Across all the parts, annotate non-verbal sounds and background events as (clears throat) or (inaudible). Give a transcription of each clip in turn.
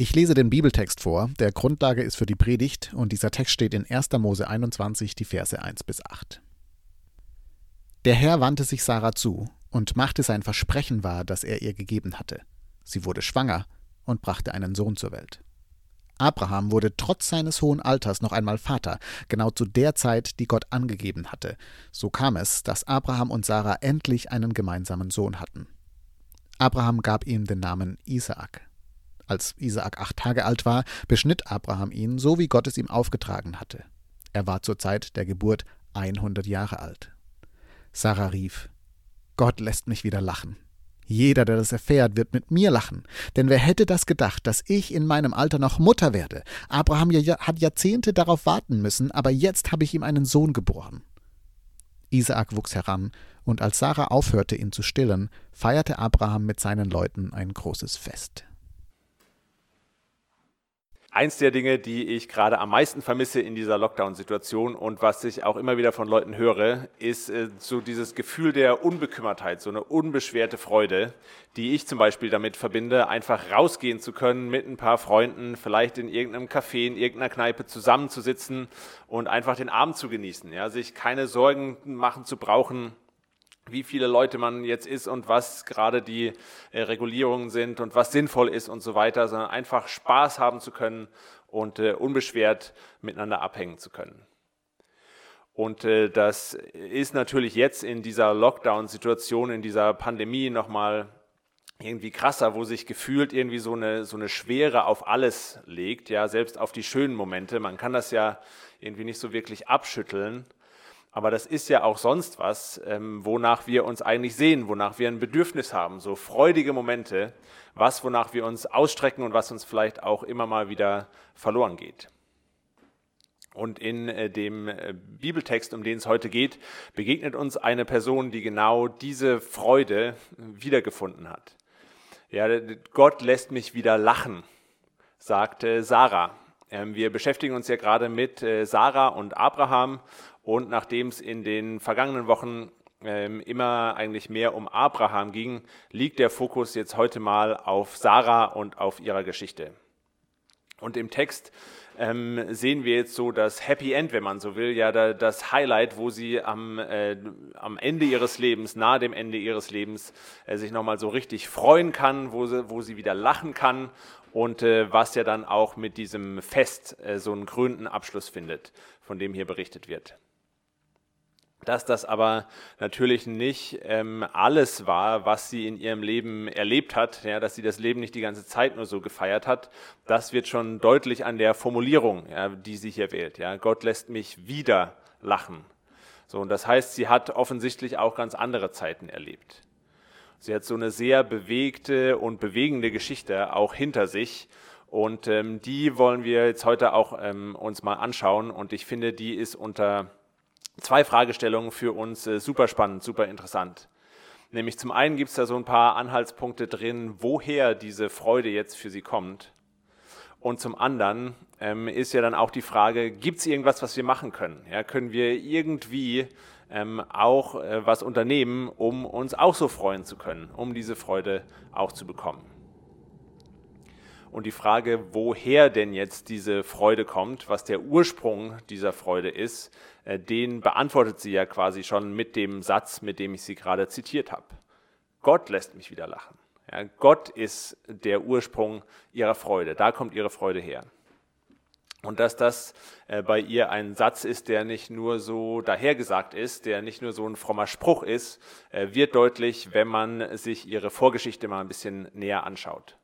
Ich lese den Bibeltext vor, der Grundlage ist für die Predigt und dieser Text steht in 1. Mose 21, die Verse 1 bis 8. Der Herr wandte sich Sarah zu und machte sein Versprechen wahr, das er ihr gegeben hatte. Sie wurde schwanger und brachte einen Sohn zur Welt. Abraham wurde trotz seines hohen Alters noch einmal Vater, genau zu der Zeit, die Gott angegeben hatte. So kam es, dass Abraham und Sarah endlich einen gemeinsamen Sohn hatten. Abraham gab ihm den Namen Isaak. Als Isaak acht Tage alt war, beschnitt Abraham ihn, so wie Gott es ihm aufgetragen hatte. Er war zur Zeit der Geburt 100 Jahre alt. Sarah rief: Gott lässt mich wieder lachen. Jeder, der das erfährt, wird mit mir lachen. Denn wer hätte das gedacht, dass ich in meinem Alter noch Mutter werde? Abraham hat Jahrzehnte darauf warten müssen, aber jetzt habe ich ihm einen Sohn geboren. Isaak wuchs heran, und als Sarah aufhörte, ihn zu stillen, feierte Abraham mit seinen Leuten ein großes Fest. Eins der Dinge, die ich gerade am meisten vermisse in dieser Lockdown-Situation und was ich auch immer wieder von Leuten höre, ist äh, so dieses Gefühl der Unbekümmertheit, so eine unbeschwerte Freude, die ich zum Beispiel damit verbinde, einfach rausgehen zu können mit ein paar Freunden, vielleicht in irgendeinem Café, in irgendeiner Kneipe zusammenzusitzen und einfach den Abend zu genießen, ja, sich keine Sorgen machen zu brauchen, wie viele Leute man jetzt ist und was gerade die äh, Regulierungen sind und was sinnvoll ist und so weiter, sondern einfach Spaß haben zu können und äh, unbeschwert miteinander abhängen zu können. Und äh, das ist natürlich jetzt in dieser Lockdown-Situation, in dieser Pandemie nochmal irgendwie krasser, wo sich gefühlt irgendwie so eine, so eine Schwere auf alles legt, ja, selbst auf die schönen Momente. Man kann das ja irgendwie nicht so wirklich abschütteln. Aber das ist ja auch sonst was, ähm, wonach wir uns eigentlich sehen, wonach wir ein Bedürfnis haben, so freudige Momente, was, wonach wir uns ausstrecken und was uns vielleicht auch immer mal wieder verloren geht. Und in äh, dem äh, Bibeltext, um den es heute geht, begegnet uns eine Person, die genau diese Freude wiedergefunden hat. Ja, Gott lässt mich wieder lachen, sagte Sarah. Ähm, wir beschäftigen uns ja gerade mit äh, Sarah und Abraham und nachdem es in den vergangenen Wochen ähm, immer eigentlich mehr um Abraham ging, liegt der Fokus jetzt heute mal auf Sarah und auf ihrer Geschichte. Und im Text ähm, sehen wir jetzt so das Happy End, wenn man so will, ja das Highlight, wo sie am, äh, am Ende ihres Lebens, nahe dem Ende ihres Lebens, äh, sich nochmal so richtig freuen kann, wo sie, wo sie wieder lachen kann und äh, was ja dann auch mit diesem Fest äh, so einen krönenden Abschluss findet, von dem hier berichtet wird dass das aber natürlich nicht ähm, alles war, was sie in ihrem Leben erlebt hat, ja, dass sie das Leben nicht die ganze Zeit nur so gefeiert hat. Das wird schon deutlich an der Formulierung, ja, die sie hier wählt. Ja. Gott lässt mich wieder lachen. So, und das heißt, sie hat offensichtlich auch ganz andere Zeiten erlebt. Sie hat so eine sehr bewegte und bewegende Geschichte auch hinter sich. Und ähm, die wollen wir jetzt heute auch ähm, uns mal anschauen. Und ich finde, die ist unter zwei Fragestellungen für uns äh, super spannend, super interessant. Nämlich zum einen gibt es da so ein paar Anhaltspunkte drin, woher diese Freude jetzt für sie kommt. Und zum anderen ähm, ist ja dann auch die Frage, gibt es irgendwas, was wir machen können? Ja, können wir irgendwie ähm, auch äh, was unternehmen, um uns auch so freuen zu können, um diese Freude auch zu bekommen? Und die Frage, woher denn jetzt diese Freude kommt, was der Ursprung dieser Freude ist, äh, den beantwortet sie ja quasi schon mit dem Satz, mit dem ich sie gerade zitiert habe. Gott lässt mich wieder lachen. Ja, Gott ist der Ursprung ihrer Freude. Da kommt ihre Freude her. Und dass das äh, bei ihr ein Satz ist, der nicht nur so dahergesagt ist, der nicht nur so ein frommer Spruch ist, äh, wird deutlich, wenn man sich ihre Vorgeschichte mal ein bisschen näher anschaut.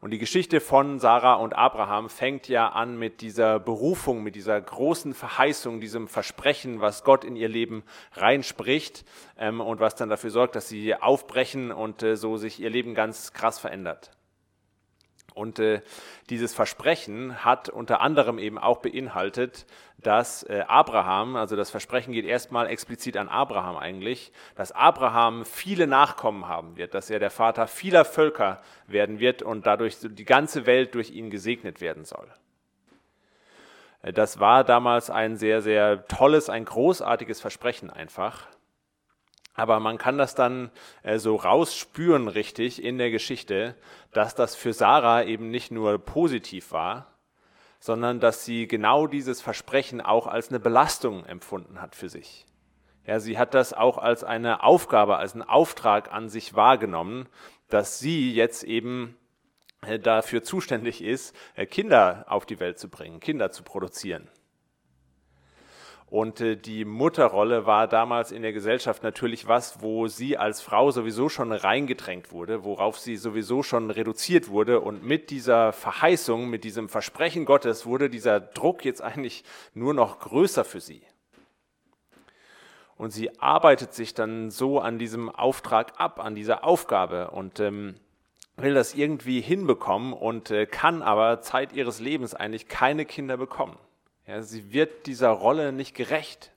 Und die Geschichte von Sarah und Abraham fängt ja an mit dieser Berufung, mit dieser großen Verheißung, diesem Versprechen, was Gott in ihr Leben reinspricht ähm, und was dann dafür sorgt, dass sie aufbrechen und äh, so sich ihr Leben ganz krass verändert. Und äh, dieses Versprechen hat unter anderem eben auch beinhaltet, dass äh, Abraham, also das Versprechen geht erstmal explizit an Abraham eigentlich, dass Abraham viele Nachkommen haben wird, dass er der Vater vieler Völker werden wird und dadurch die ganze Welt durch ihn gesegnet werden soll. Äh, das war damals ein sehr, sehr tolles, ein großartiges Versprechen einfach. Aber man kann das dann äh, so rausspüren richtig in der Geschichte, dass das für Sarah eben nicht nur positiv war, sondern dass sie genau dieses Versprechen auch als eine Belastung empfunden hat für sich. Ja, sie hat das auch als eine Aufgabe, als einen Auftrag an sich wahrgenommen, dass sie jetzt eben äh, dafür zuständig ist, äh, Kinder auf die Welt zu bringen, Kinder zu produzieren. Und äh, die Mutterrolle war damals in der Gesellschaft natürlich was, wo sie als Frau sowieso schon reingedrängt wurde, worauf sie sowieso schon reduziert wurde. Und mit dieser Verheißung, mit diesem Versprechen Gottes wurde dieser Druck jetzt eigentlich nur noch größer für sie. Und sie arbeitet sich dann so an diesem Auftrag ab, an dieser Aufgabe und ähm, will das irgendwie hinbekommen und äh, kann aber Zeit ihres Lebens eigentlich keine Kinder bekommen. Ja, sie wird dieser Rolle nicht gerecht.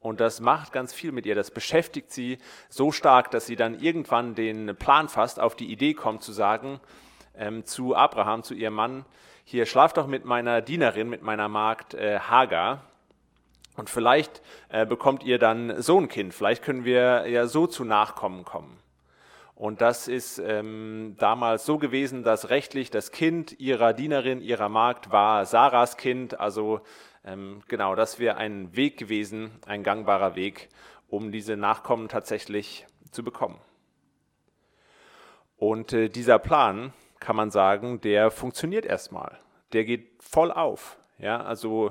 Und das macht ganz viel mit ihr. Das beschäftigt sie so stark, dass sie dann irgendwann den Plan fasst, auf die Idee kommt zu sagen ähm, zu Abraham, zu ihrem Mann, hier schlaf doch mit meiner Dienerin, mit meiner Magd äh, Hagar. Und vielleicht äh, bekommt ihr dann so ein Kind. Vielleicht können wir ja so zu Nachkommen kommen. Und das ist ähm, damals so gewesen, dass rechtlich das Kind ihrer Dienerin, ihrer Magd war Sarahs Kind. Also ähm, genau, das wäre ein Weg gewesen, ein gangbarer Weg, um diese Nachkommen tatsächlich zu bekommen. Und äh, dieser Plan, kann man sagen, der funktioniert erstmal. Der geht voll auf. Ja, also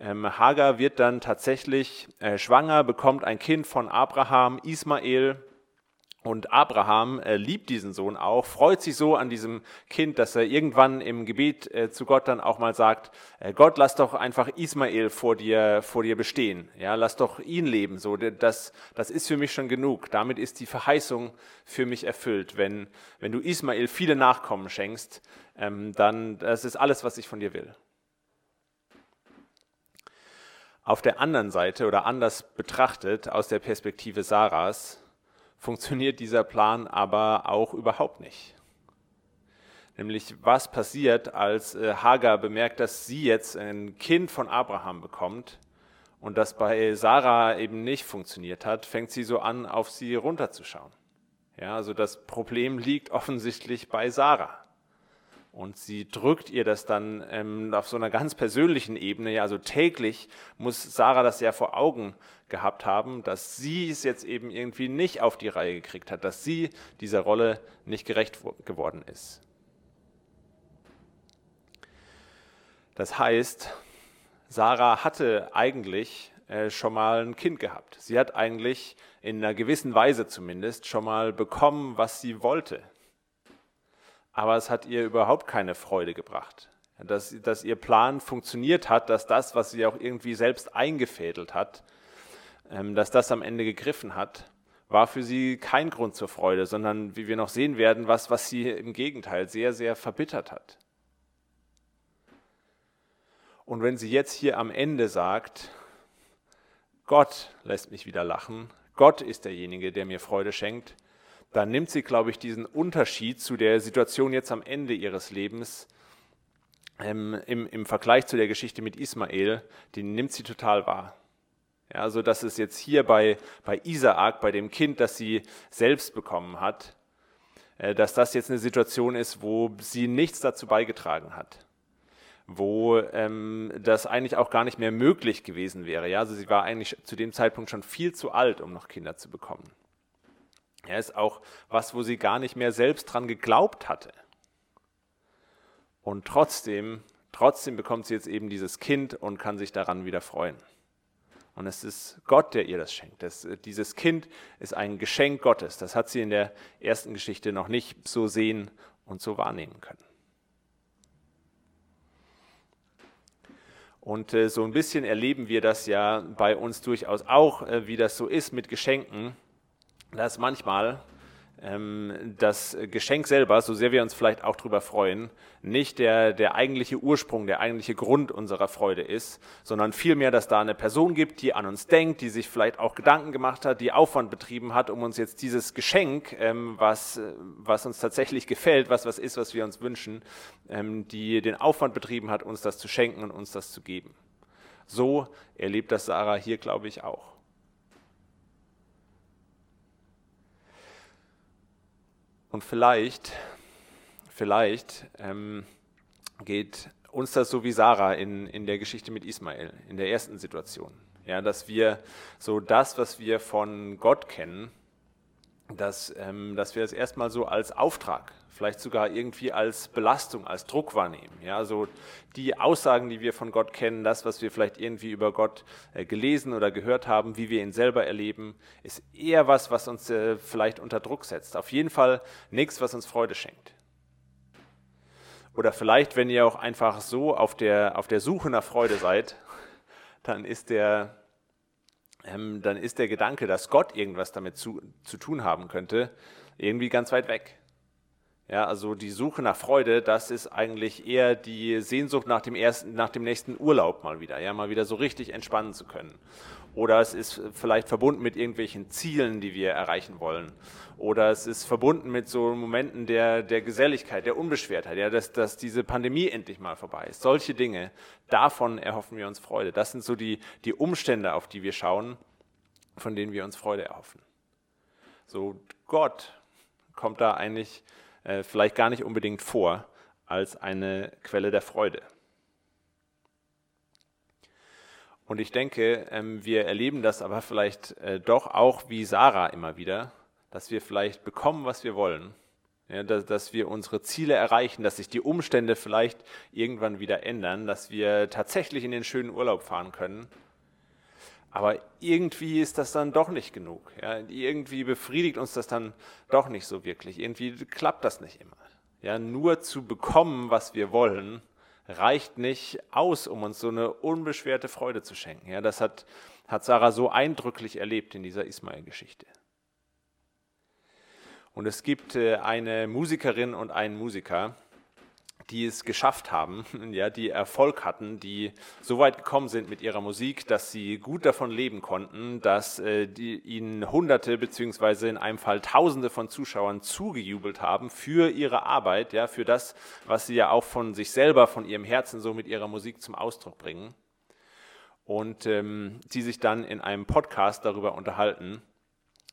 ähm, Hagar wird dann tatsächlich äh, schwanger, bekommt ein Kind von Abraham, Ismael. Und Abraham äh, liebt diesen Sohn auch, freut sich so an diesem Kind, dass er irgendwann im Gebet äh, zu Gott dann auch mal sagt, äh, Gott, lass doch einfach Ismael vor dir, vor dir bestehen. Ja, lass doch ihn leben. So, das, das ist für mich schon genug. Damit ist die Verheißung für mich erfüllt. Wenn, wenn du Ismael viele Nachkommen schenkst, ähm, dann, das ist alles, was ich von dir will. Auf der anderen Seite oder anders betrachtet, aus der Perspektive Sarahs, funktioniert dieser Plan aber auch überhaupt nicht. Nämlich, was passiert, als äh, Hagar bemerkt, dass sie jetzt ein Kind von Abraham bekommt und das bei Sarah eben nicht funktioniert hat, fängt sie so an, auf sie runterzuschauen. Ja, also das Problem liegt offensichtlich bei Sarah. Und sie drückt ihr das dann ähm, auf so einer ganz persönlichen Ebene. Ja, also täglich muss Sarah das ja vor Augen gehabt haben, dass sie es jetzt eben irgendwie nicht auf die Reihe gekriegt hat, dass sie dieser Rolle nicht gerecht geworden ist. Das heißt, Sarah hatte eigentlich äh, schon mal ein Kind gehabt. Sie hat eigentlich in einer gewissen Weise zumindest schon mal bekommen, was sie wollte aber es hat ihr überhaupt keine Freude gebracht. Dass, dass ihr Plan funktioniert hat, dass das, was sie auch irgendwie selbst eingefädelt hat, ähm, dass das am Ende gegriffen hat, war für sie kein Grund zur Freude, sondern, wie wir noch sehen werden, was, was sie im Gegenteil sehr, sehr verbittert hat. Und wenn sie jetzt hier am Ende sagt, Gott lässt mich wieder lachen, Gott ist derjenige, der mir Freude schenkt, dann nimmt sie, glaube ich, diesen Unterschied zu der Situation jetzt am Ende ihres Lebens ähm, im, im Vergleich zu der Geschichte mit Ismael, den nimmt sie total wahr. Ja, also dass es jetzt hier bei, bei Isaak, bei dem Kind, das sie selbst bekommen hat, äh, dass das jetzt eine Situation ist, wo sie nichts dazu beigetragen hat wo ähm, das eigentlich auch gar nicht mehr möglich gewesen wäre. Ja? Also sie war eigentlich zu dem Zeitpunkt schon viel zu alt, um noch Kinder zu bekommen. Er ist auch was, wo sie gar nicht mehr selbst dran geglaubt hatte. Und trotzdem, trotzdem bekommt sie jetzt eben dieses Kind und kann sich daran wieder freuen. Und es ist Gott, der ihr das schenkt. Das, dieses Kind ist ein Geschenk Gottes. Das hat sie in der ersten Geschichte noch nicht so sehen und so wahrnehmen können. Und äh, so ein bisschen erleben wir das ja bei uns durchaus auch, äh, wie das so ist mit Geschenken dass manchmal ähm, das Geschenk selber, so sehr wir uns vielleicht auch darüber freuen, nicht der, der eigentliche Ursprung, der eigentliche Grund unserer Freude ist, sondern vielmehr, dass da eine Person gibt, die an uns denkt, die sich vielleicht auch Gedanken gemacht hat, die Aufwand betrieben hat, um uns jetzt dieses Geschenk, ähm, was, was uns tatsächlich gefällt, was was ist, was wir uns wünschen, ähm, die den Aufwand betrieben hat, uns das zu schenken und uns das zu geben. So erlebt das Sarah hier, glaube ich, auch. Und vielleicht, vielleicht ähm, geht uns das so wie Sarah in, in der Geschichte mit Ismael, in der ersten Situation. Ja, dass wir so das, was wir von Gott kennen, dass, ähm, dass wir es erstmal so als Auftrag, vielleicht sogar irgendwie als Belastung, als Druck wahrnehmen. Ja, also die Aussagen, die wir von Gott kennen, das, was wir vielleicht irgendwie über Gott äh, gelesen oder gehört haben, wie wir ihn selber erleben, ist eher was, was uns äh, vielleicht unter Druck setzt. Auf jeden Fall nichts, was uns Freude schenkt. Oder vielleicht, wenn ihr auch einfach so auf der, auf der Suche nach Freude seid, (laughs) dann ist der, ähm, dann ist der Gedanke, dass Gott irgendwas damit zu, zu tun haben könnte, irgendwie ganz weit weg. Ja, also die Suche nach Freude, das ist eigentlich eher die Sehnsucht nach dem ersten, nach dem nächsten Urlaub mal wieder, ja, mal wieder so richtig entspannen zu können. Oder es ist vielleicht verbunden mit irgendwelchen Zielen, die wir erreichen wollen. Oder es ist verbunden mit so Momenten der, der Geselligkeit, der Unbeschwertheit, ja, dass, dass diese Pandemie endlich mal vorbei ist. Solche Dinge, davon erhoffen wir uns Freude. Das sind so die, die Umstände, auf die wir schauen, von denen wir uns Freude erhoffen. So, Gott kommt da eigentlich äh, vielleicht gar nicht unbedingt vor als eine Quelle der Freude. Und ich denke, ähm, wir erleben das aber vielleicht äh, doch auch wie Sarah immer wieder, dass wir vielleicht bekommen, was wir wollen, ja, dass, dass, wir unsere Ziele erreichen, dass sich die Umstände vielleicht irgendwann wieder ändern, dass wir tatsächlich in den schönen Urlaub fahren können. Aber irgendwie ist das dann doch nicht genug. Ja, irgendwie befriedigt uns das dann doch nicht so wirklich. Irgendwie klappt das nicht immer. Ja, nur zu bekommen, was wir wollen, reicht nicht aus, um uns so eine unbeschwerte Freude zu schenken. Ja, das hat, hat Sarah so eindrücklich erlebt in dieser Ismael-Geschichte. Und es gibt äh, eine Musikerin und einen Musiker, die es geschafft haben, (laughs) ja, die Erfolg hatten, die so weit gekommen sind mit ihrer Musik, dass sie gut davon leben konnten, dass äh, die, ihnen Hunderte beziehungsweise in einem Fall Tausende von Zuschauern zugejubelt haben für ihre Arbeit, ja, für das, was sie ja auch von sich selber, von ihrem Herzen so mit ihrer Musik zum Ausdruck bringen. Und ähm, die sich dann in einem Podcast darüber unterhalten,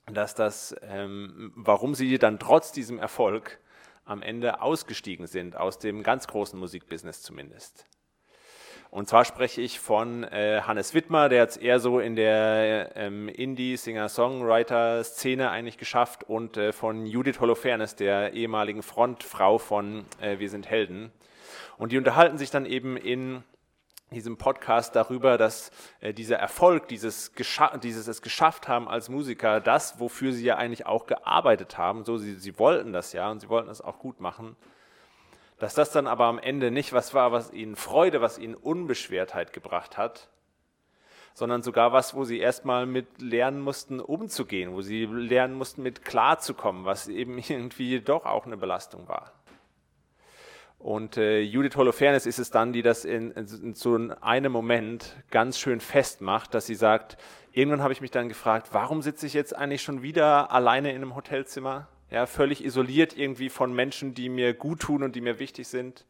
dass das, ähm, warum sie dann trotz diesem Erfolg am Ende ausgestiegen sind, aus dem ganz großen Musikbusiness zumindest. Und zwar spreche ich von äh, Hannes Wittmer, der hat es eher so in der ähm, Indie-Singer-Songwriter-Szene eigentlich geschafft und äh, von Judith Holofernes, der ehemaligen Frontfrau von äh, Wir sind Helden. Und die unterhalten sich dann eben in diesem Podcast darüber, dass äh, dieser Erfolg, dieses, dieses es geschafft haben als Musiker, das, wofür sie ja eigentlich auch gearbeitet haben, so sie, sie wollten das ja und sie wollten das auch gut machen, dass das dann aber am Ende nicht was war, was ihnen Freude, was ihnen Unbeschwertheit gebracht hat, sondern sogar was, wo sie erstmal mit lernen mussten, umzugehen, wo sie lernen mussten, mit klarzukommen, was eben (laughs) irgendwie doch auch eine Belastung war. Und äh, Judith Holofernes ist es dann, die das in, in, in so einem Moment ganz schön festmacht, dass sie sagt, irgendwann habe ich mich dann gefragt, warum sitze ich jetzt eigentlich schon wieder alleine in einem Hotelzimmer? Ja, völlig isoliert irgendwie von Menschen, die mir gut tun und die mir wichtig sind.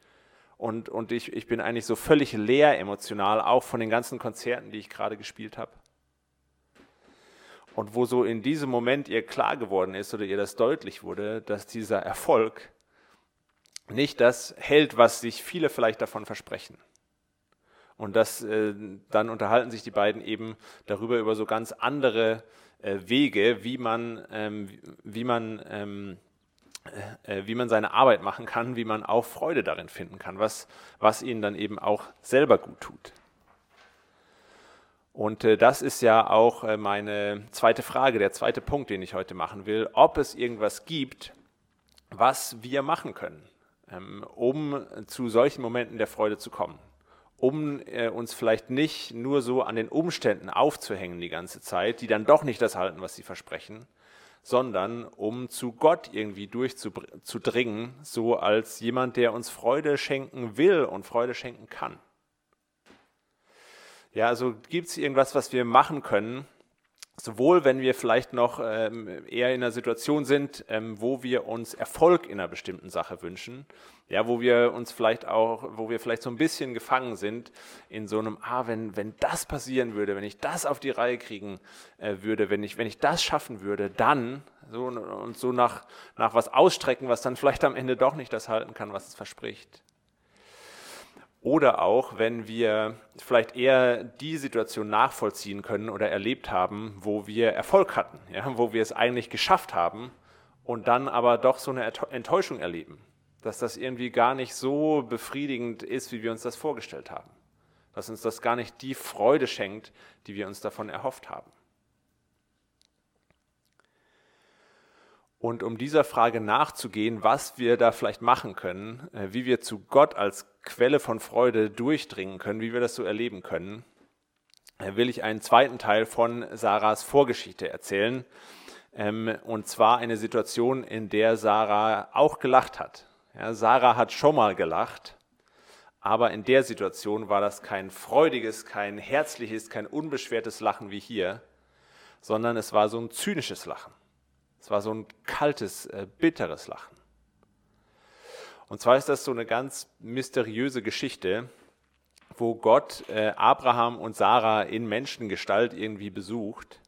Und, und ich, ich bin eigentlich so völlig leer emotional, auch von den ganzen Konzerten, die ich gerade gespielt habe. Und wo so in diesem Moment ihr klar geworden ist oder ihr das deutlich wurde, dass dieser Erfolg nicht das hält, was sich viele vielleicht davon versprechen. Und das, äh, dann unterhalten sich die beiden eben darüber über so ganz andere äh, Wege, wie man, ähm, wie man, ähm, äh, äh, wie man seine Arbeit machen kann, wie man auch Freude darin finden kann, was, was ihnen dann eben auch selber gut tut. Und äh, das ist ja auch äh, meine zweite Frage, der zweite Punkt, den ich heute machen will, ob es irgendwas gibt, was wir machen können, um zu solchen Momenten der Freude zu kommen. Um äh, uns vielleicht nicht nur so an den Umständen aufzuhängen die ganze Zeit, die dann doch nicht das halten, was sie versprechen, sondern um zu Gott irgendwie durchzudringen, so als jemand, der uns Freude schenken will und Freude schenken kann. Ja, also gibt es irgendwas, was wir machen können, Sowohl wenn wir vielleicht noch ähm, eher in einer Situation sind, ähm, wo wir uns Erfolg in einer bestimmten Sache wünschen, ja, wo wir uns vielleicht auch, wo wir vielleicht so ein bisschen gefangen sind in so einem, ah, wenn, wenn das passieren würde, wenn ich das auf die Reihe kriegen äh, würde, wenn ich, wenn ich das schaffen würde, dann so und so nach, nach was ausstrecken, was dann (laughs) vielleicht am Ende doch nicht das halten kann, was es verspricht. Oder auch, wenn wir vielleicht eher die Situation nachvollziehen können oder erlebt haben, wo wir Erfolg hatten, ja, wo wir es eigentlich geschafft haben und dann aber doch so eine Enttäuschung erleben, dass das irgendwie gar nicht so befriedigend ist, wie wir uns das vorgestellt haben, dass uns das gar nicht die Freude schenkt, die wir uns davon erhofft haben. Und um dieser Frage nachzugehen, was wir da vielleicht machen können, äh, wie wir zu Gott als Quelle von Freude durchdringen können, wie wir das so erleben können, äh, will ich einen zweiten Teil von Sarahs Vorgeschichte erzählen. Ähm, und zwar eine Situation, in der Sarah auch gelacht hat. Sarah hat schon mal gelacht, aber in der Situation war das kein freudiges, kein herzliches, kein unbeschwertes Lachen wie hier, sondern es war so ein zynisches Lachen. Es war so ein kaltes, äh, bitteres Lachen. Und zwar ist das so eine ganz mysteriöse Geschichte, wo Gott äh, Abraham und Sarah in Menschengestalt irgendwie besucht.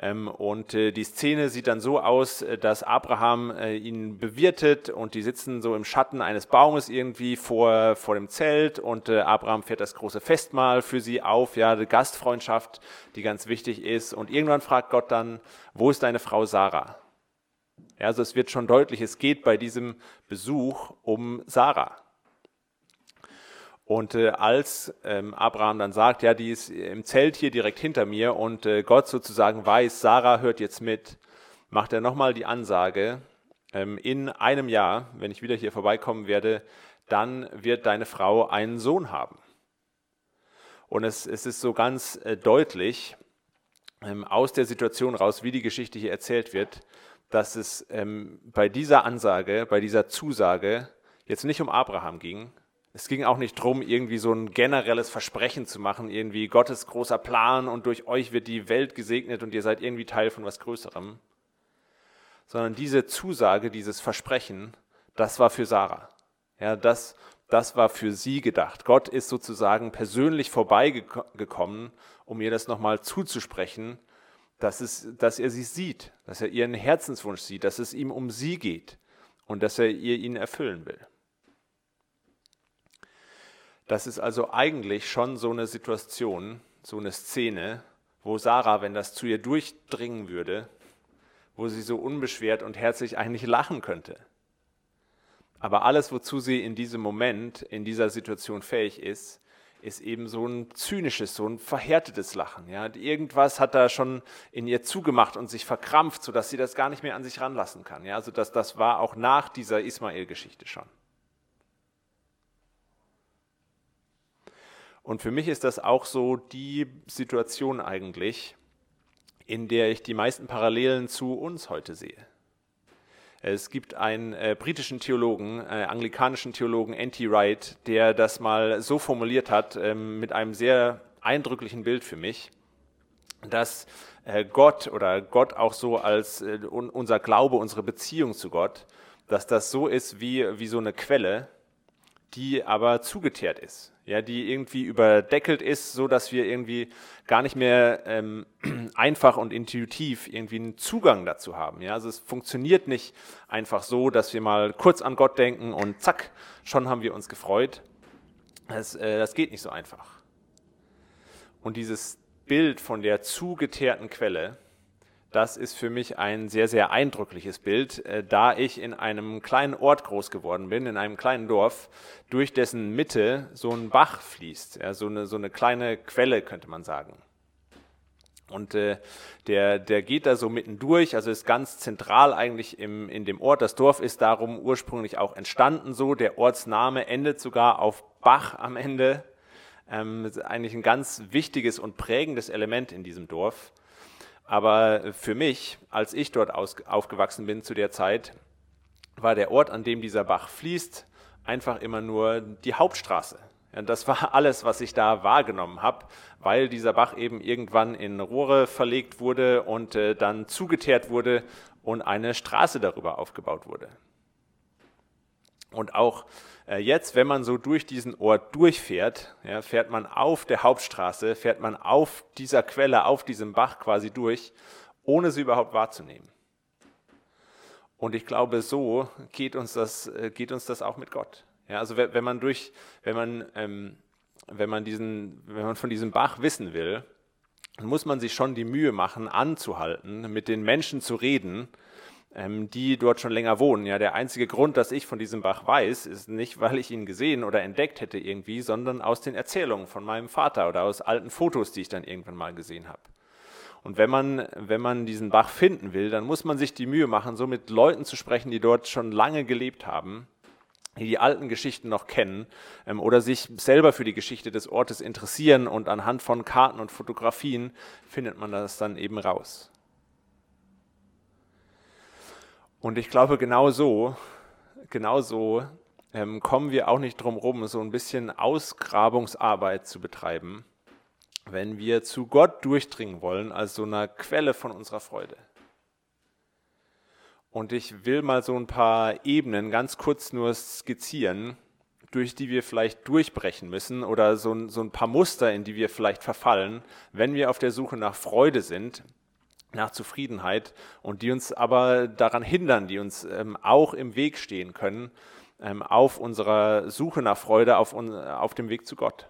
Ähm, und äh, die Szene sieht dann so aus, äh, dass Abraham äh, ihn bewirtet und die sitzen so im Schatten eines Baumes irgendwie vor, vor dem Zelt und äh, Abraham fährt das große Festmahl für sie auf, ja, die Gastfreundschaft, die ganz wichtig ist. Und irgendwann fragt Gott dann, wo ist deine Frau Sarah? Ja, also es wird schon deutlich, es geht bei diesem Besuch um Sarah. Und äh, als ähm, Abraham dann sagt, ja, die ist im Zelt hier direkt hinter mir und äh, Gott sozusagen weiß, Sarah hört jetzt mit, macht er nochmal die Ansage, ähm, in einem Jahr, wenn ich wieder hier vorbeikommen werde, dann wird deine Frau einen Sohn haben. Und es, es ist so ganz äh, deutlich ähm, aus der Situation raus, wie die Geschichte hier erzählt wird, dass es ähm, bei dieser Ansage, bei dieser Zusage jetzt nicht um Abraham ging, es ging auch nicht darum, irgendwie so ein generelles Versprechen zu machen, irgendwie Gottes großer Plan und durch euch wird die Welt gesegnet und ihr seid irgendwie Teil von was Größerem. Sondern diese Zusage, dieses Versprechen, das war für Sarah. Ja, das, das war für sie gedacht. Gott ist sozusagen persönlich vorbeigekommen, um ihr das nochmal zuzusprechen, dass, es, dass er sie sieht, dass er ihren Herzenswunsch sieht, dass es ihm um sie geht und dass er ihr ihn erfüllen will. Das ist also eigentlich schon so eine Situation, so eine Szene, wo Sarah, wenn das zu ihr durchdringen würde, wo sie so unbeschwert und herzlich eigentlich lachen könnte. Aber alles, wozu sie in diesem Moment, in dieser Situation fähig ist, ist eben so ein zynisches, so ein verhärtetes Lachen. Ja? Irgendwas hat da schon in ihr zugemacht und sich verkrampft, sodass sie das gar nicht mehr an sich ranlassen kann. Ja? Also das, das war auch nach dieser Ismael-Geschichte schon. Und für mich ist das auch so die Situation eigentlich, in der ich die meisten Parallelen zu uns heute sehe. Es gibt einen äh, britischen Theologen, äh, anglikanischen Theologen, N.T. Wright, der das mal so formuliert hat, äh, mit einem sehr eindrücklichen Bild für mich, dass äh, Gott oder Gott auch so als äh, unser Glaube, unsere Beziehung zu Gott, dass das so ist wie, wie so eine Quelle, die aber zugeteert ist, ja, die irgendwie überdeckelt ist, so dass wir irgendwie gar nicht mehr ähm, (clears throat) einfach und intuitiv irgendwie einen Zugang dazu haben. Ja, also es funktioniert nicht einfach so, dass wir mal kurz an Gott denken und zack, schon haben wir uns gefreut. Das, äh, das geht nicht so einfach. Und dieses Bild von der zugeteerten Quelle, das ist für mich ein sehr, sehr eindrückliches Bild, äh, da ich in einem kleinen Ort groß geworden bin, in einem kleinen Dorf, durch dessen Mitte so ein Bach fließt, ja, so, eine, so eine kleine Quelle könnte man sagen. Und äh, der, der geht da so mitten durch, also ist ganz zentral eigentlich im, in dem Ort. Das Dorf ist darum ursprünglich auch entstanden so. Der Ortsname endet sogar auf Bach am Ende. Ähm, eigentlich ein ganz wichtiges und prägendes Element in diesem Dorf. Aber für mich, als ich dort aufgewachsen bin zu der Zeit, war der Ort, an dem dieser Bach fließt, einfach immer nur die Hauptstraße. Das war (laughs) alles, was ich da wahrgenommen habe, weil dieser Bach eben irgendwann in Rohre verlegt wurde und äh, dann zugeteert wurde und eine Straße darüber aufgebaut wurde. Und auch äh, jetzt, wenn man so durch diesen Ort durchfährt, ja, fährt man auf der Hauptstraße, fährt man auf dieser Quelle, auf diesem Bach quasi durch, ohne sie überhaupt wahrzunehmen. Und ich glaube, so geht uns das, äh, geht uns das auch mit Gott. Ja, also wenn man durch, wenn man, ähm, wenn man diesen, wenn man von diesem Bach wissen will, dann muss man sich schon die Mühe machen, anzuhalten, mit den Menschen zu reden, ähm, die dort schon länger wohnen. Ja, der einzige Grund, dass ich von diesem Bach weiß, ist nicht, weil ich ihn gesehen oder entdeckt hätte irgendwie, sondern aus den Erzählungen von meinem Vater oder aus alten Fotos, die ich dann irgendwann mal gesehen habe. Und wenn man, wenn man diesen Bach finden will, dann muss man sich die Mühe machen, so mit Leuten zu sprechen, die dort schon lange gelebt haben, die die alten Geschichten noch kennen ähm, oder sich selber für die Geschichte des Ortes interessieren und anhand von Karten und Fotografien findet man das dann eben raus. Und ich glaube, genau so, genau so ähm, kommen wir auch nicht drum herum, so ein bisschen Ausgrabungsarbeit zu betreiben, wenn wir zu Gott durchdringen wollen, als so einer Quelle von unserer Freude. Und ich will mal so ein paar Ebenen ganz kurz nur skizzieren, durch die wir vielleicht durchbrechen müssen oder so, so ein paar Muster, in die wir vielleicht verfallen, wenn wir auf der Suche nach Freude sind, nach Zufriedenheit und die uns aber daran hindern, die uns ähm, auch im Weg stehen können ähm, auf unserer Suche nach Freude, auf, auf dem Weg zu Gott.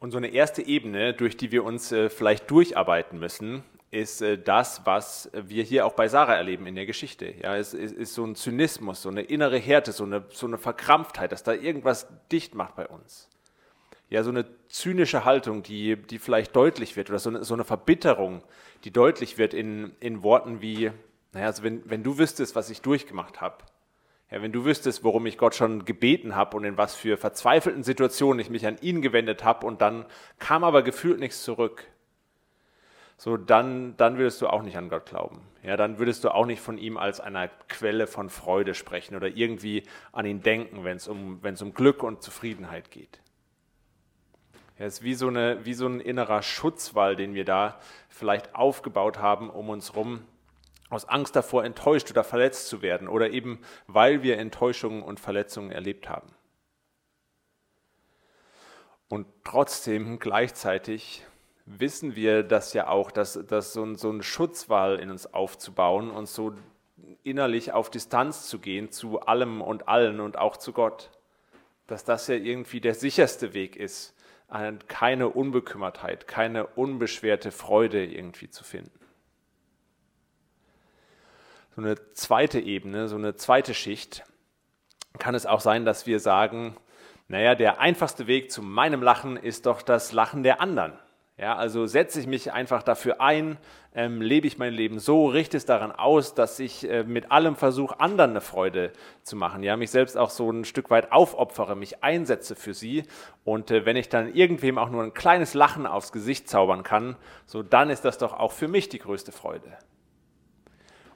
Und so eine erste Ebene, durch die wir uns äh, vielleicht durcharbeiten müssen, ist äh, das, was wir hier auch bei Sarah erleben in der Geschichte. Ja, es ist, ist so ein Zynismus, so eine innere Härte, so eine, so eine Verkrampftheit, dass da irgendwas dicht macht bei uns ja, so eine zynische Haltung, die, die vielleicht deutlich wird, oder so eine, so eine Verbitterung, die deutlich wird in, in Worten wie, naja, also wenn, wenn du wüsstest, was ich durchgemacht habe, ja, wenn du wüsstest, worum ich Gott schon gebeten habe und in was für verzweifelten Situationen ich mich an ihn gewendet habe und dann kam aber gefühlt nichts zurück, so dann, dann würdest du auch nicht an Gott glauben. Ja, dann würdest du auch nicht von ihm als einer Quelle von Freude sprechen oder irgendwie an ihn denken, wenn es um, wenn es um Glück und Zufriedenheit geht. Er ist wie so, eine, wie so ein innerer Schutzwall, den wir da vielleicht aufgebaut haben um uns herum, aus Angst davor, enttäuscht oder verletzt zu werden oder eben weil wir Enttäuschungen und Verletzungen erlebt haben. Und trotzdem gleichzeitig wissen wir das ja auch, dass, dass so, ein, so ein Schutzwall in uns aufzubauen und so innerlich auf Distanz zu gehen zu allem und allen und auch zu Gott, dass das ja irgendwie der sicherste Weg ist, keine Unbekümmertheit, keine unbeschwerte Freude irgendwie zu finden. So eine zweite Ebene, so eine zweite Schicht kann es auch sein, dass wir sagen, naja, der einfachste Weg zu meinem Lachen ist doch das Lachen der anderen. Ja, also setze ich mich einfach dafür ein, ähm, lebe ich mein Leben so, richte es daran aus, dass ich äh, mit allem versuche, anderen eine Freude zu machen. Ja, mich selbst auch so ein Stück weit aufopfere, mich einsetze für sie. Und äh, wenn ich dann irgendwem auch nur ein kleines Lachen aufs Gesicht zaubern kann, so dann ist das doch auch für mich die größte Freude.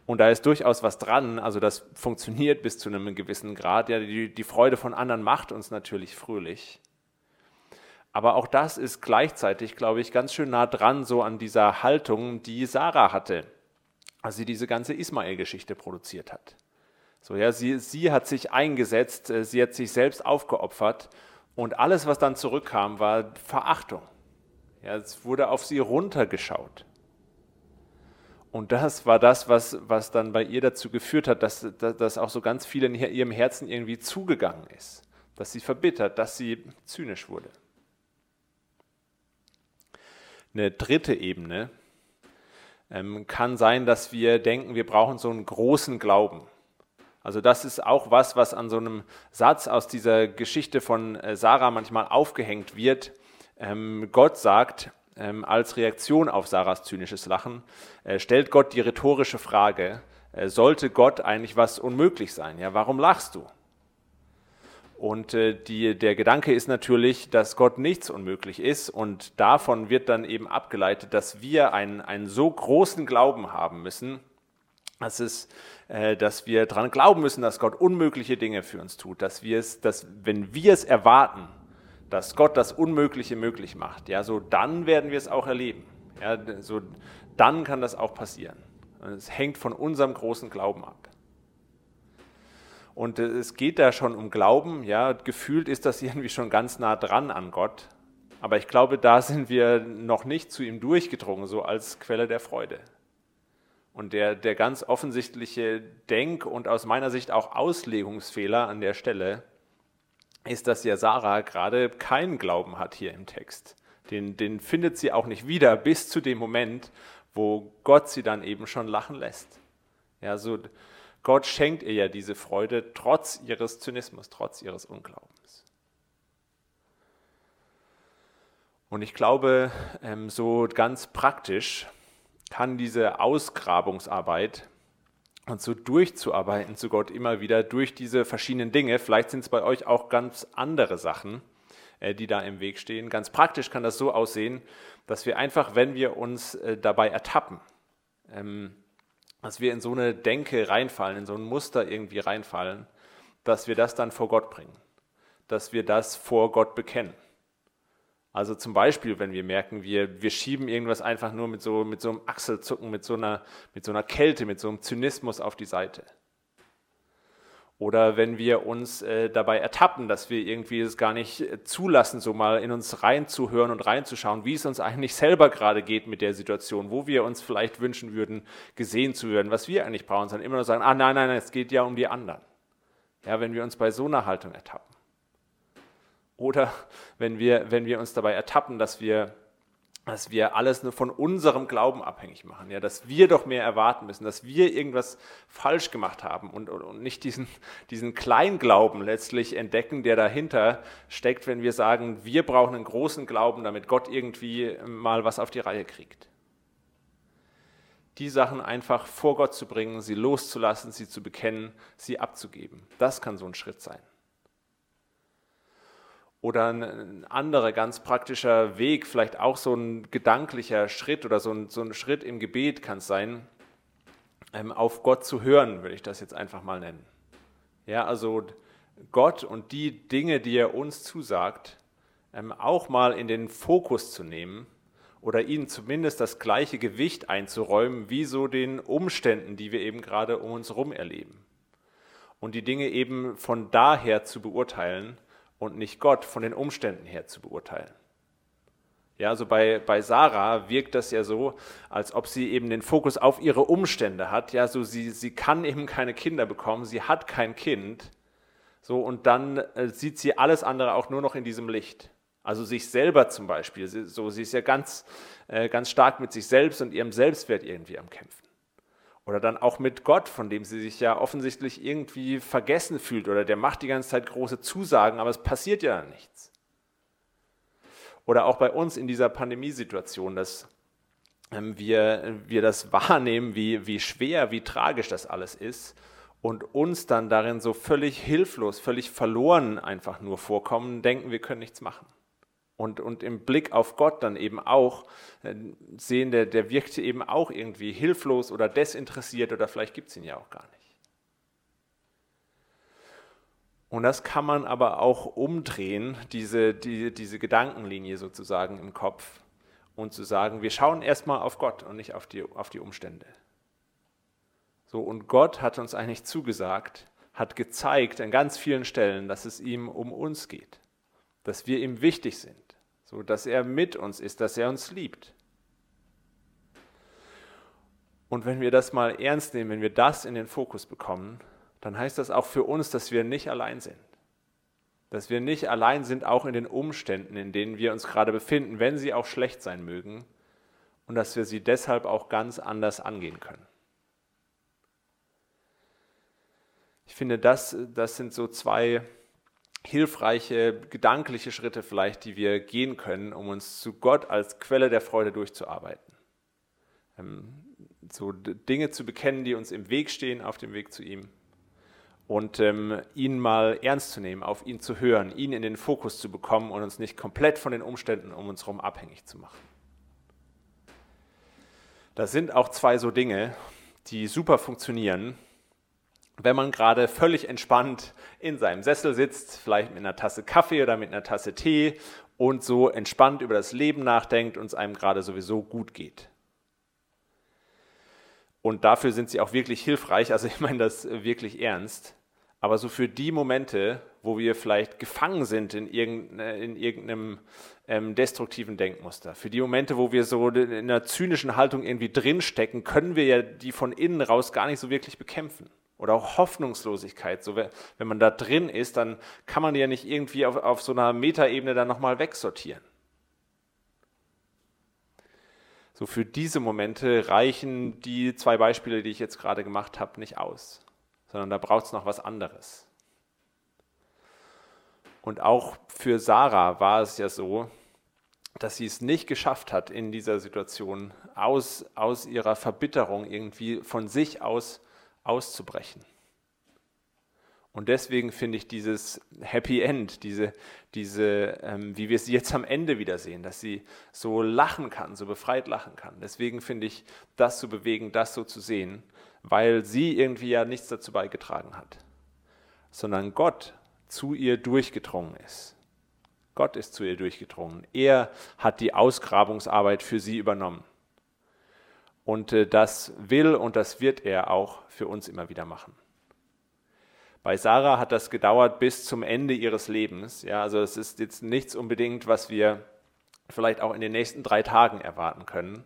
Und da ist durchaus was dran, also das funktioniert bis zu einem gewissen Grad. Ja, die, die Freude von anderen macht uns natürlich fröhlich. Aber auch das ist gleichzeitig, glaube ich, ganz schön nah dran so an dieser Haltung, die Sarah hatte, als sie diese ganze Ismael-Geschichte produziert hat. So, ja, sie, sie hat sich eingesetzt, äh, sie hat sich selbst aufgeopfert und alles, was dann zurückkam, war Verachtung. Ja, es wurde auf sie runtergeschaut. Und das war das, was, was dann bei ihr dazu geführt hat, dass, dass, dass auch so ganz viel in ihrem Herzen irgendwie zugegangen ist. Dass sie verbittert, dass sie zynisch wurde. Eine dritte Ebene ähm, kann sein, dass wir denken, wir brauchen so einen großen Glauben. Also das ist auch was, was an so einem Satz aus dieser Geschichte von äh, Sarah manchmal aufgehängt wird. Ähm, Gott sagt ähm, als Reaktion auf Sarahs zynisches Lachen, äh, stellt Gott die rhetorische Frage, äh, sollte Gott eigentlich was unmöglich sein? Ja, warum lachst du? Und äh, die, der Gedanke ist natürlich, dass Gott nichts unmöglich ist und davon wird dann eben abgeleitet, dass wir einen, einen so großen Glauben haben müssen, dass, es, äh, dass wir daran glauben müssen, dass Gott unmögliche Dinge für uns tut, dass wir es, dass wenn wir es erwarten, dass Gott das Unmögliche möglich macht, ja, so dann werden wir es auch erleben. Ja, so dann kann das auch passieren. Es hängt von unserem großen Glauben ab. Und es geht da schon um Glauben, ja, gefühlt ist das (laughs) irgendwie schon ganz nah dran an Gott. Aber ich glaube, da sind wir noch nicht zu ihm durchgedrungen, so als Quelle der Freude. Und der, der ganz offensichtliche Denk- und aus meiner Sicht auch Auslegungsfehler an der Stelle ist, dass ja Sarah gerade keinen Glauben hat hier im Text. Den, den findet sie auch nicht wieder bis zu dem Moment, wo Gott sie dann eben schon lachen lässt. Ja, so Gott schenkt ihr ja diese Freude trotz ihres Zynismus, trotz ihres Unglaubens. Und ich glaube, ähm, so ganz praktisch kann diese Ausgrabungsarbeit und so durchzuarbeiten zu Gott immer wieder durch diese verschiedenen Dinge, vielleicht sind es bei euch auch ganz andere Sachen, äh, die da im Weg stehen. Ganz praktisch kann das so aussehen, dass wir einfach, wenn wir uns äh, dabei ertappen, ähm, dass wir in so eine Denke reinfallen, in so ein Muster irgendwie reinfallen, dass wir das dann vor Gott bringen, dass wir das vor Gott bekennen. Also zum Beispiel, wenn wir merken, wir, wir schieben irgendwas einfach nur mit so, mit so einem Achselzucken, mit so, einer, mit so einer Kälte, mit so einem Zynismus auf die Seite. Oder wenn wir uns äh, dabei ertappen, dass wir irgendwie es gar nicht äh, zulassen, so mal in uns reinzuhören und reinzuschauen, wie es uns eigentlich selber gerade geht mit der Situation, wo wir uns vielleicht wünschen würden, gesehen zu werden, was wir eigentlich brauchen, sondern immer nur sagen, ah nein, nein, nein, es geht ja um die anderen. Ja, wenn wir uns bei so einer Haltung ertappen. Oder wenn wir, wenn wir uns dabei ertappen, dass wir dass wir alles nur von unserem Glauben abhängig machen, ja, dass wir doch mehr erwarten müssen, dass wir irgendwas falsch gemacht haben und, und, nicht diesen, (laughs) diesen Kleinglauben letztlich entdecken, der dahinter steckt, wenn wir sagen, wir brauchen einen großen Glauben, damit Gott irgendwie mal was auf die Reihe kriegt. Die Sachen einfach vor Gott zu bringen, sie loszulassen, sie zu bekennen, sie abzugeben. Das kann so ein Schritt sein. Oder ein anderer ganz praktischer Weg, vielleicht auch so ein gedanklicher Schritt oder so ein, so ein Schritt im Gebet kann es sein, ähm, auf Gott zu hören, würde ich das jetzt einfach mal nennen. Ja, also Gott und die Dinge, die er uns zusagt, ähm, auch mal in den Fokus zu nehmen oder ihnen zumindest das gleiche Gewicht einzuräumen, wie so den Umständen, die wir eben gerade um uns herum erleben. Und die Dinge eben von daher zu beurteilen und nicht Gott von den Umständen her zu beurteilen. Ja, also bei, bei Sarah wirkt das ja so, als ob sie eben den Fokus auf ihre Umstände hat. Ja, so sie, sie kann eben keine Kinder bekommen, sie hat kein Kind. So, und dann äh, sieht sie alles andere auch nur noch in diesem Licht. Also sich selber zum Beispiel. Sie, so, sie ist ja ganz, äh, ganz stark mit sich selbst und ihrem Selbstwert irgendwie am Kämpfen. Oder dann auch mit Gott, von dem sie sich ja offensichtlich irgendwie vergessen fühlt oder der macht die ganze Zeit große Zusagen, aber es passiert ja nichts. Oder auch bei uns in dieser Pandemiesituation, dass ähm, wir, wir das (laughs) wahrnehmen, wie, wie schwer, wie tragisch das alles ist und uns dann darin so völlig hilflos, völlig verloren einfach nur vorkommen, denken, wir können nichts machen und, und im Blick auf Gott dann eben auch äh, sehen, der, der wirkte eben auch irgendwie hilflos oder desinteressiert oder vielleicht gibt es ihn ja auch gar nicht. Und das kann man aber auch umdrehen, diese, die, diese Gedankenlinie sozusagen im Kopf und zu sagen, wir schauen erstmal auf Gott und nicht auf die, auf die Umstände. So, und Gott hat uns eigentlich zugesagt, hat gezeigt an ganz vielen Stellen, dass es ihm um uns geht, dass wir ihm wichtig sind so dass er mit uns ist, dass er uns liebt. Und wenn wir das mal ernst nehmen, wenn wir das in den Fokus bekommen, dann heißt das auch für uns, dass wir nicht allein sind. Dass wir nicht allein sind, auch in den Umständen, in denen wir uns gerade befinden, wenn sie auch schlecht sein mögen, und dass wir sie deshalb auch ganz anders angehen können. Ich finde, das, das sind so zwei hilfreiche gedankliche Schritte vielleicht, die wir gehen können, um uns zu Gott als Quelle der Freude durchzuarbeiten. Ähm, so Dinge zu bekennen, die uns im Weg stehen, auf dem Weg zu ihm. Und ähm, ihn mal ernst zu nehmen, auf ihn zu hören, ihn in den Fokus zu bekommen und uns nicht komplett von den Umständen um uns herum abhängig zu machen. Das sind auch zwei so Dinge, die super funktionieren, wenn man gerade völlig entspannt in seinem Sessel sitzt, vielleicht mit einer Tasse Kaffee oder mit einer Tasse Tee und so entspannt über das Leben nachdenkt und es einem gerade sowieso gut geht. Und dafür sind sie auch wirklich hilfreich, also ich meine das wirklich ernst. Aber so für die Momente, wo wir vielleicht gefangen sind in, in irgendeinem ähm, destruktiven Denkmuster, für die Momente, wo wir so in einer zynischen Haltung irgendwie drinstecken, können wir ja die von innen raus gar nicht so wirklich bekämpfen. Oder auch Hoffnungslosigkeit. So, wenn man da drin ist, dann kann man ja nicht irgendwie auf, auf so einer Metaebene dann nochmal wegsortieren. So für diese Momente reichen die zwei Beispiele, die ich jetzt gerade gemacht habe, nicht aus, sondern da braucht es noch was anderes. Und auch für Sarah war es ja so, dass sie es nicht geschafft hat, in dieser Situation aus, aus ihrer Verbitterung irgendwie von sich aus auszubrechen. Und deswegen finde ich dieses Happy End, diese, diese ähm, wie wir sie jetzt am Ende wiedersehen, dass sie so lachen kann, so befreit lachen kann. Deswegen finde ich das zu bewegen, das so zu sehen, weil sie irgendwie ja nichts dazu beigetragen hat, sondern Gott zu ihr durchgedrungen ist. Gott ist zu ihr durchgedrungen. Er hat die Ausgrabungsarbeit für sie übernommen. Und äh, das will und das wird er auch für uns immer wieder machen. Bei Sarah hat das gedauert bis zum Ende ihres Lebens. Ja, also es ist jetzt nichts unbedingt, was wir vielleicht auch in den nächsten drei Tagen erwarten können.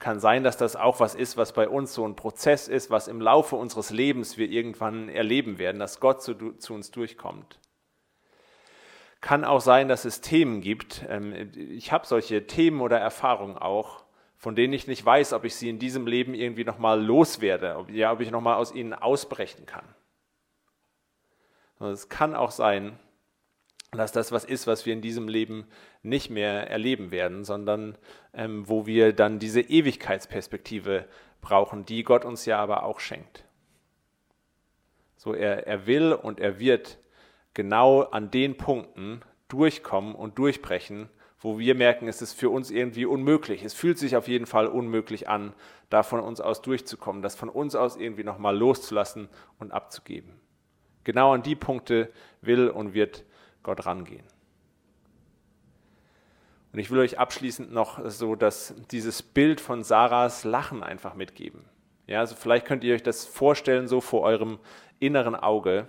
Kann sein, dass das auch was ist, was bei uns so ein Prozess ist, was im Laufe unseres Lebens wir irgendwann erleben werden, dass Gott zu, zu uns durchkommt. Kann auch sein, dass es Themen gibt. Ähm, ich habe solche Themen oder Erfahrungen auch, von denen ich nicht weiß, ob ich sie in diesem Leben irgendwie nochmal loswerde, ob, ja, ob ich nochmal aus ihnen ausbrechen kann. Es kann auch sein, dass das was ist, was wir in diesem Leben nicht mehr erleben werden, sondern ähm, wo wir dann diese Ewigkeitsperspektive brauchen, die Gott uns ja aber auch schenkt. So, er, er will und er wird genau an den Punkten durchkommen und durchbrechen, wo wir merken, es ist für uns irgendwie unmöglich. Es fühlt sich auf jeden Fall unmöglich an, da von uns aus durchzukommen, das von uns aus irgendwie nochmal loszulassen und abzugeben. Genau an die Punkte will und wird Gott rangehen. Und ich will euch abschließend noch so dass dieses Bild von Sarahs Lachen einfach mitgeben. Ja, also vielleicht könnt ihr euch das vorstellen, so vor eurem inneren Auge.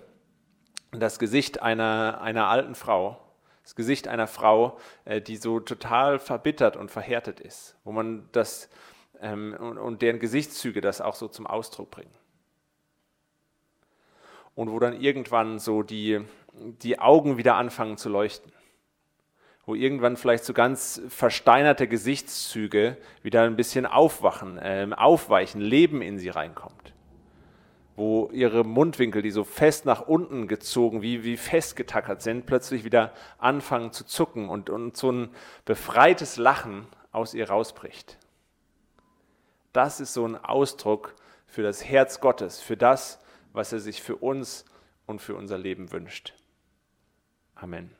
Das Gesicht einer, einer alten Frau, das Gesicht einer Frau, äh, die so total verbittert und verhärtet ist, wo man das ähm, und, und deren Gesichtszüge das auch so zum Ausdruck bringen und wo dann irgendwann so die, die Augen wieder anfangen zu leuchten. Wo irgendwann vielleicht so ganz versteinerte Gesichtszüge wieder ein bisschen aufwachen, äh, aufweichen, Leben in sie reinkommt. Wo ihre Mundwinkel, die so fest nach unten gezogen, wie, wie festgetackert sind, plötzlich wieder anfangen zu zucken und, und so ein befreites Lachen aus ihr rausbricht. Das ist so ein Ausdruck für das Herz Gottes, für das, was er sich für uns und für unser Leben wünscht. Amen.